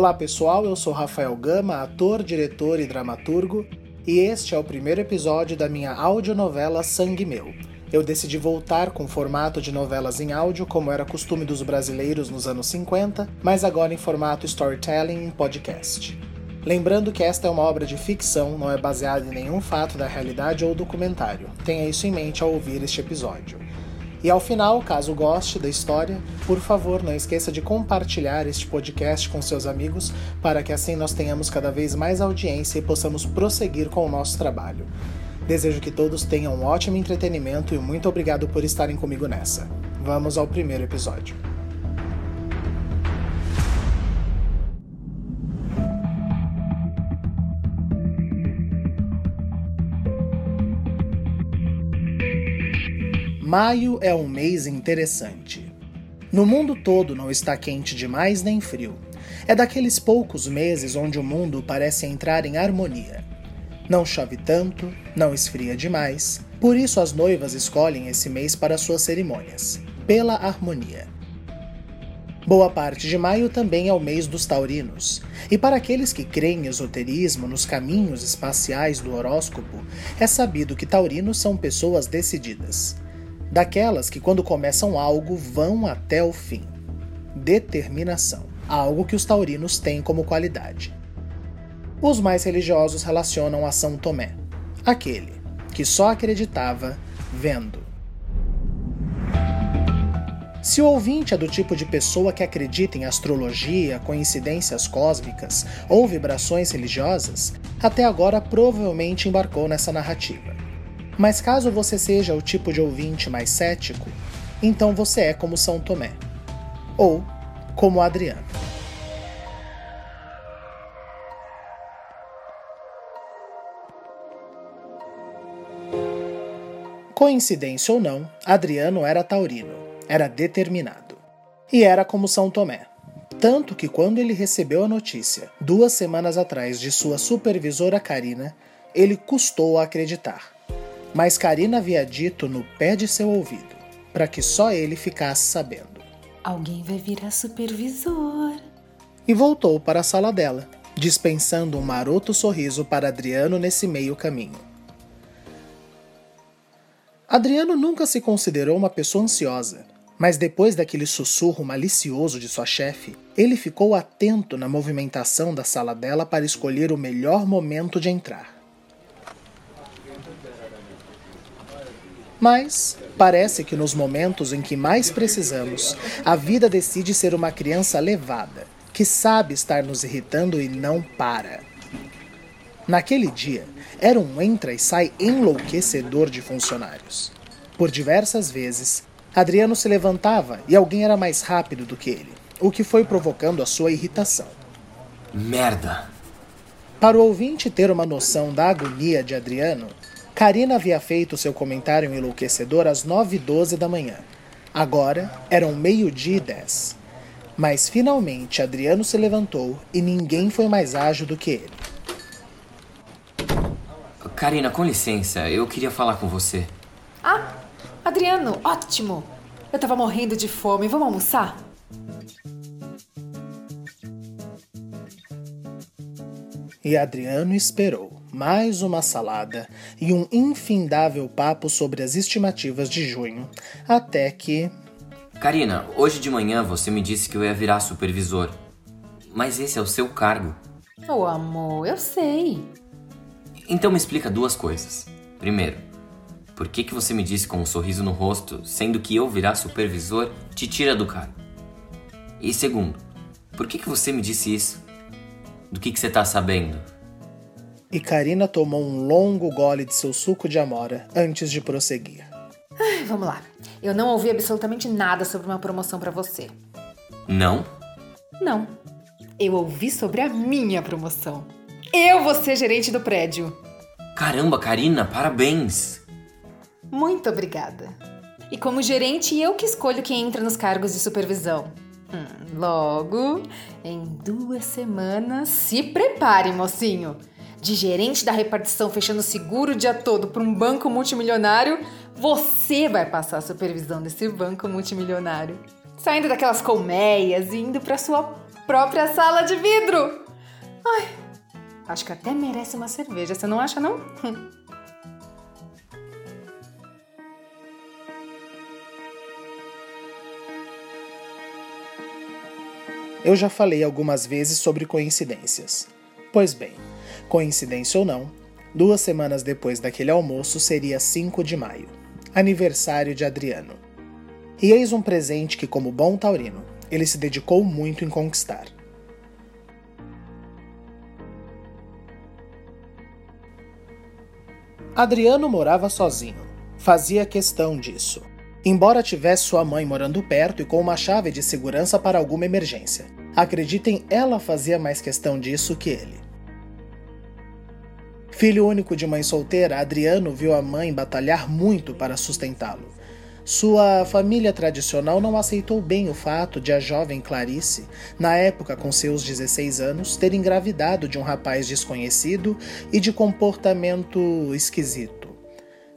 Olá pessoal, eu sou Rafael Gama, ator, diretor e dramaturgo, e este é o primeiro episódio da minha audionovela Sangue Meu. Eu decidi voltar com formato de novelas em áudio, como era costume dos brasileiros nos anos 50, mas agora em formato storytelling em podcast. Lembrando que esta é uma obra de ficção, não é baseada em nenhum fato da realidade ou documentário. Tenha isso em mente ao ouvir este episódio. E ao final, caso goste da história, por favor não esqueça de compartilhar este podcast com seus amigos para que assim nós tenhamos cada vez mais audiência e possamos prosseguir com o nosso trabalho. Desejo que todos tenham um ótimo entretenimento e muito obrigado por estarem comigo nessa. Vamos ao primeiro episódio. Maio é um mês interessante. No mundo todo não está quente demais nem frio. É daqueles poucos meses onde o mundo parece entrar em harmonia. Não chove tanto, não esfria demais, por isso as noivas escolhem esse mês para suas cerimônias, pela harmonia. Boa parte de maio também é o mês dos taurinos, e para aqueles que creem em esoterismo nos caminhos espaciais do horóscopo, é sabido que taurinos são pessoas decididas daquelas que, quando começam algo, vão até o fim. Determinação, algo que os taurinos têm como qualidade. Os mais religiosos relacionam a São Tomé, aquele que só acreditava vendo. Se o ouvinte é do tipo de pessoa que acredita em astrologia, coincidências cósmicas ou vibrações religiosas, até agora provavelmente embarcou nessa narrativa. Mas caso você seja o tipo de ouvinte mais cético, então você é como São Tomé. Ou como Adriano. Coincidência ou não, Adriano era taurino, era determinado. E era como São Tomé. Tanto que quando ele recebeu a notícia, duas semanas atrás, de sua supervisora Karina, ele custou a acreditar mas Karina havia dito no pé de seu ouvido, para que só ele ficasse sabendo. Alguém vai virar supervisor. E voltou para a sala dela, dispensando um maroto sorriso para Adriano nesse meio caminho. Adriano nunca se considerou uma pessoa ansiosa, mas depois daquele sussurro malicioso de sua chefe, ele ficou atento na movimentação da sala dela para escolher o melhor momento de entrar. Mas parece que nos momentos em que mais precisamos, a vida decide ser uma criança levada, que sabe estar nos irritando e não para. Naquele dia, era um entra e sai enlouquecedor de funcionários. Por diversas vezes, Adriano se levantava e alguém era mais rápido do que ele, o que foi provocando a sua irritação. Merda! Para o ouvinte ter uma noção da agonia de Adriano, Karina havia feito seu comentário enlouquecedor às 9h12 da manhã. Agora eram meio-dia e 10. Mas finalmente Adriano se levantou e ninguém foi mais ágil do que ele. Karina, com licença, eu queria falar com você. Ah, Adriano, ótimo! Eu tava morrendo de fome. Vamos almoçar? E Adriano esperou mais uma salada e um infindável papo sobre as estimativas de junho, até que. Karina, hoje de manhã você me disse que eu ia virar supervisor. Mas esse é o seu cargo. Oh, amor, eu sei. Então me explica duas coisas. Primeiro, por que, que você me disse com um sorriso no rosto, sendo que eu virar supervisor te tira do cargo? E segundo, por que, que você me disse isso? Do que, que você tá sabendo? E Karina tomou um longo gole de seu suco de amora antes de prosseguir. Ai, vamos lá. Eu não ouvi absolutamente nada sobre uma promoção para você. Não? Não. Eu ouvi sobre a minha promoção. Eu vou ser gerente do prédio. Caramba, Karina, parabéns! Muito obrigada. E como gerente, eu que escolho quem entra nos cargos de supervisão. Hum, logo, em duas semanas, se prepare, mocinho de gerente da repartição fechando seguro o dia todo para um banco multimilionário, você vai passar a supervisão desse banco multimilionário. Saindo daquelas colmeias e indo para sua própria sala de vidro. Ai, acho que até merece uma cerveja, você não acha, não? Eu já falei algumas vezes sobre coincidências. Pois bem, coincidência ou não, duas semanas depois daquele almoço seria 5 de maio, aniversário de Adriano. E eis um presente que, como bom taurino, ele se dedicou muito em conquistar. Adriano morava sozinho. Fazia questão disso embora tivesse sua mãe morando perto e com uma chave de segurança para alguma emergência. Acreditem, ela fazia mais questão disso que ele. Filho único de mãe solteira, Adriano viu a mãe batalhar muito para sustentá-lo. Sua família tradicional não aceitou bem o fato de a jovem Clarice, na época com seus 16 anos, ter engravidado de um rapaz desconhecido e de comportamento esquisito.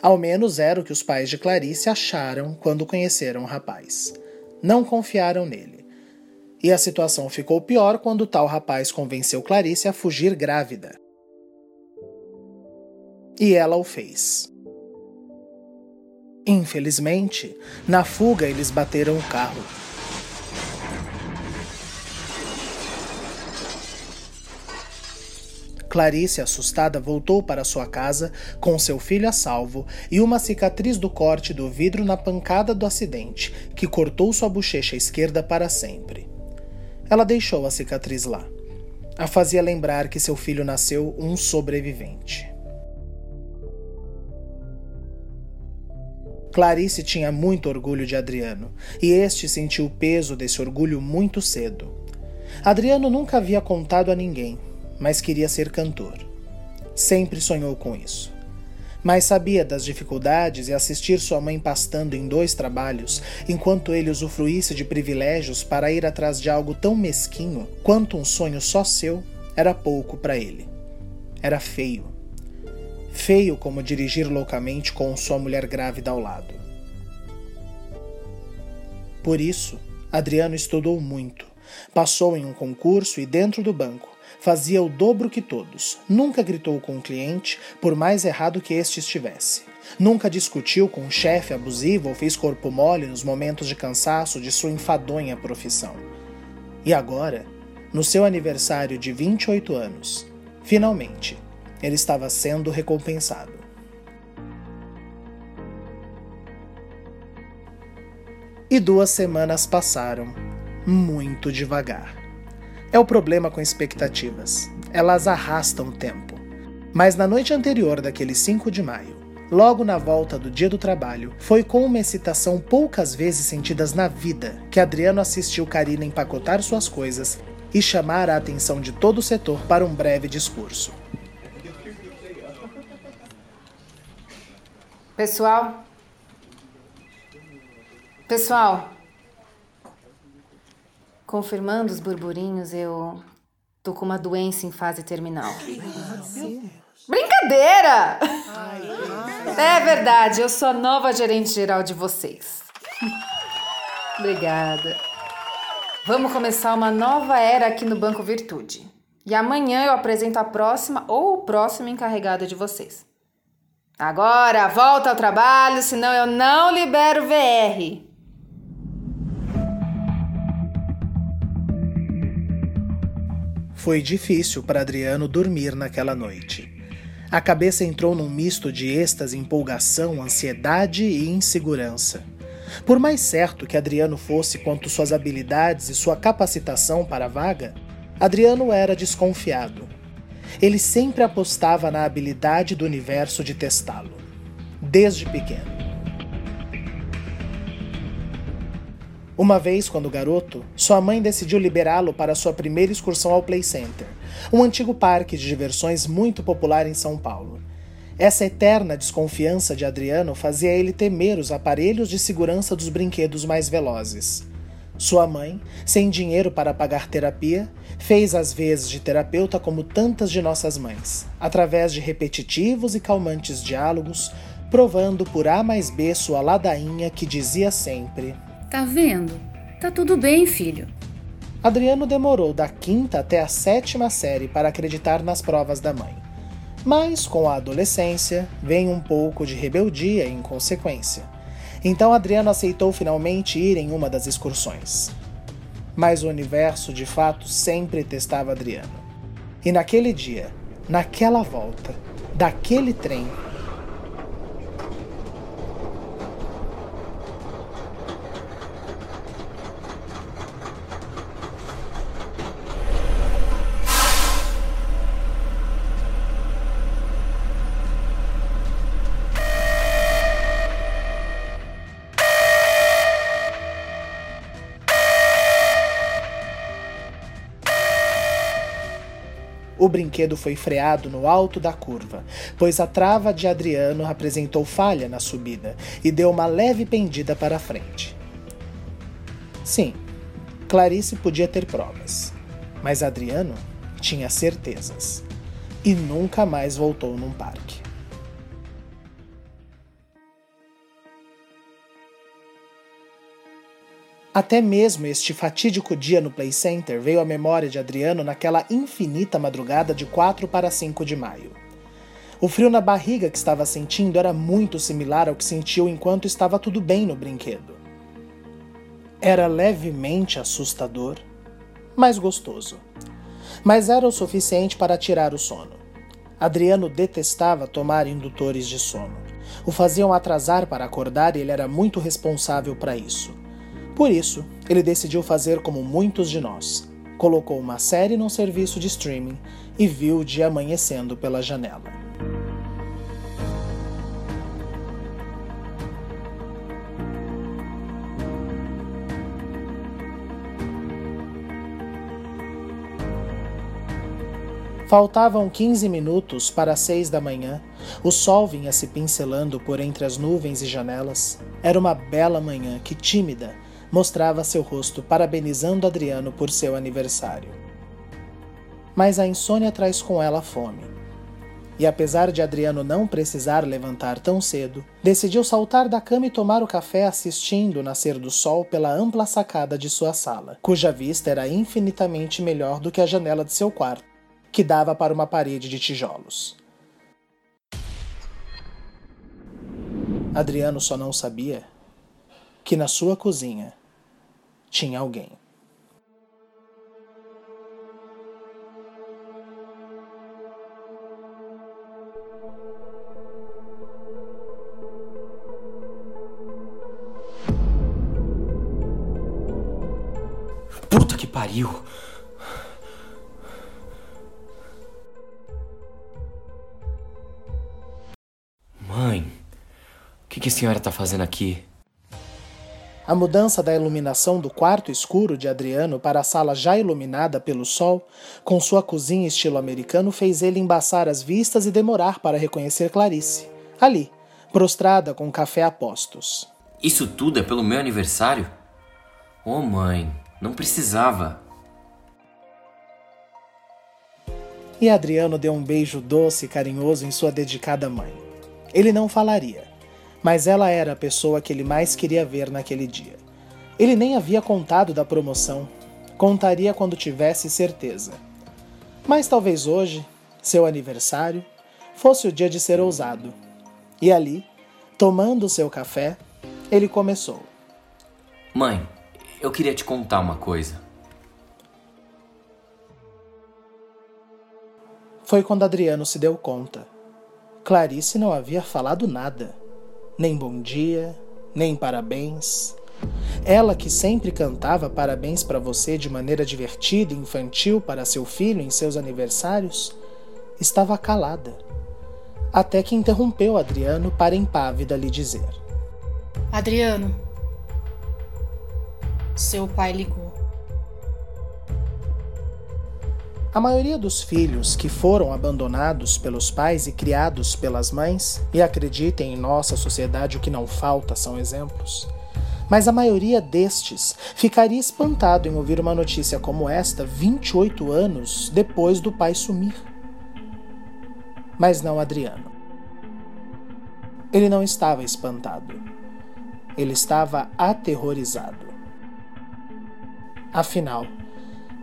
Ao menos era o que os pais de Clarice acharam quando conheceram o rapaz. Não confiaram nele. E a situação ficou pior quando tal rapaz convenceu Clarice a fugir grávida. E ela o fez. Infelizmente, na fuga eles bateram o carro Clarice, assustada, voltou para sua casa com seu filho a salvo e uma cicatriz do corte do vidro na pancada do acidente, que cortou sua bochecha esquerda para sempre. Ela deixou a cicatriz lá. A fazia lembrar que seu filho nasceu um sobrevivente. Clarice tinha muito orgulho de Adriano, e este sentiu o peso desse orgulho muito cedo. Adriano nunca havia contado a ninguém, mas queria ser cantor. Sempre sonhou com isso. Mas sabia das dificuldades e assistir sua mãe pastando em dois trabalhos, enquanto ele usufruísse de privilégios para ir atrás de algo tão mesquinho quanto um sonho só seu, era pouco para ele. Era feio. Feio como dirigir loucamente com sua mulher grávida ao lado. Por isso, Adriano estudou muito. Passou em um concurso e, dentro do banco, fazia o dobro que todos. Nunca gritou com o cliente, por mais errado que este estivesse. Nunca discutiu com um chefe abusivo ou fez corpo mole nos momentos de cansaço de sua enfadonha profissão. E agora, no seu aniversário de 28 anos, finalmente, ele estava sendo recompensado. E duas semanas passaram muito devagar. É o problema com expectativas. Elas arrastam o tempo. Mas na noite anterior daquele 5 de maio, logo na volta do dia do trabalho, foi com uma excitação poucas vezes sentidas na vida que Adriano assistiu Karina empacotar suas coisas e chamar a atenção de todo o setor para um breve discurso. Pessoal, pessoal, Confirmando os burburinhos, eu tô com uma doença em fase terminal. Brincadeira! É verdade, eu sou a nova gerente geral de vocês. Obrigada. Vamos começar uma nova era aqui no Banco Virtude. E amanhã eu apresento a próxima ou o próximo encarregado de vocês. Agora, volta ao trabalho, senão eu não libero VR. Foi difícil para Adriano dormir naquela noite. A cabeça entrou num misto de êxtase, empolgação, ansiedade e insegurança. Por mais certo que Adriano fosse quanto suas habilidades e sua capacitação para a vaga, Adriano era desconfiado. Ele sempre apostava na habilidade do universo de testá-lo, desde pequeno. Uma vez, quando garoto, sua mãe decidiu liberá-lo para sua primeira excursão ao Play Center, um antigo parque de diversões muito popular em São Paulo. Essa eterna desconfiança de Adriano fazia ele temer os aparelhos de segurança dos brinquedos mais velozes. Sua mãe, sem dinheiro para pagar terapia, fez as vezes de terapeuta como tantas de nossas mães, através de repetitivos e calmantes diálogos, provando por A mais B sua ladainha que dizia sempre: Tá vendo? Tá tudo bem, filho. Adriano demorou da quinta até a sétima série para acreditar nas provas da mãe. Mas com a adolescência vem um pouco de rebeldia e inconsequência. Então Adriano aceitou finalmente ir em uma das excursões. Mas o universo de fato sempre testava Adriano. E naquele dia, naquela volta, daquele trem, O brinquedo foi freado no alto da curva, pois a trava de Adriano apresentou falha na subida e deu uma leve pendida para frente. Sim, Clarice podia ter provas, mas Adriano tinha certezas e nunca mais voltou num parque. Até mesmo este fatídico dia no Play Center veio à memória de Adriano naquela infinita madrugada de 4 para 5 de maio. O frio na barriga que estava sentindo era muito similar ao que sentiu enquanto estava tudo bem no brinquedo. Era levemente assustador, mas gostoso. Mas era o suficiente para tirar o sono. Adriano detestava tomar indutores de sono. O faziam atrasar para acordar e ele era muito responsável para isso. Por isso, ele decidiu fazer como muitos de nós. Colocou uma série num serviço de streaming e viu o dia amanhecendo pela janela. Faltavam 15 minutos para as seis da manhã. O sol vinha se pincelando por entre as nuvens e janelas. Era uma bela manhã que, tímida, mostrava seu rosto parabenizando Adriano por seu aniversário. Mas a insônia traz com ela fome. E apesar de Adriano não precisar levantar tão cedo, decidiu saltar da cama e tomar o café assistindo o nascer do sol pela ampla sacada de sua sala, cuja vista era infinitamente melhor do que a janela de seu quarto, que dava para uma parede de tijolos. Adriano só não sabia que na sua cozinha tinha alguém. Puta que pariu! Mãe, o que, que a senhora tá fazendo aqui? A mudança da iluminação do quarto escuro de Adriano para a sala já iluminada pelo sol, com sua cozinha estilo americano, fez ele embaçar as vistas e demorar para reconhecer Clarice, ali, prostrada com café a postos. Isso tudo é pelo meu aniversário? Oh, mãe, não precisava. E Adriano deu um beijo doce e carinhoso em sua dedicada mãe. Ele não falaria mas ela era a pessoa que ele mais queria ver naquele dia. Ele nem havia contado da promoção, contaria quando tivesse certeza. Mas talvez hoje, seu aniversário, fosse o dia de ser ousado. E ali, tomando seu café, ele começou. Mãe, eu queria te contar uma coisa. Foi quando Adriano se deu conta. Clarice não havia falado nada nem bom dia, nem parabéns. Ela que sempre cantava parabéns para você de maneira divertida e infantil para seu filho em seus aniversários, estava calada. Até que interrompeu Adriano para impávida lhe dizer: Adriano, seu pai ligou. A maioria dos filhos que foram abandonados pelos pais e criados pelas mães, e acreditem em nossa sociedade o que não falta são exemplos, mas a maioria destes ficaria espantado em ouvir uma notícia como esta 28 anos depois do pai sumir. Mas não Adriano. Ele não estava espantado. Ele estava aterrorizado. Afinal,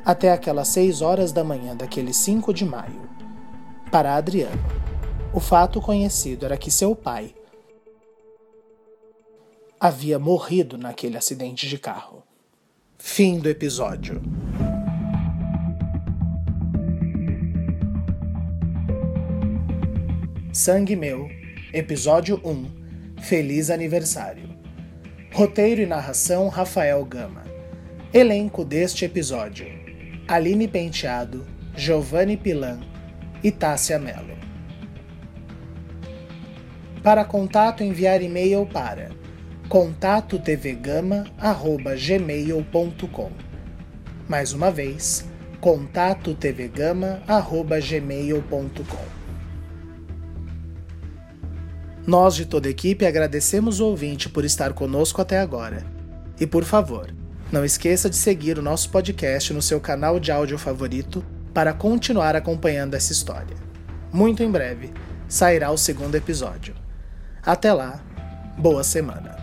até aquelas seis horas da manhã daquele 5 de maio. Para Adriano, o fato conhecido era que seu pai havia morrido naquele acidente de carro. Fim do episódio. Sangue Meu, Episódio 1 Feliz Aniversário. Roteiro e narração Rafael Gama. Elenco deste episódio: Aline Penteado, Giovanni Pilan e Tássia Mello. Para contato, enviar e-mail para contatotvgama@gmail.com. Mais uma vez, contatotvgama@gmail.com. Nós de toda a equipe agradecemos o ouvinte por estar conosco até agora. E por favor, não esqueça de seguir o nosso podcast no seu canal de áudio favorito para continuar acompanhando essa história. Muito em breve sairá o segundo episódio. Até lá, boa semana.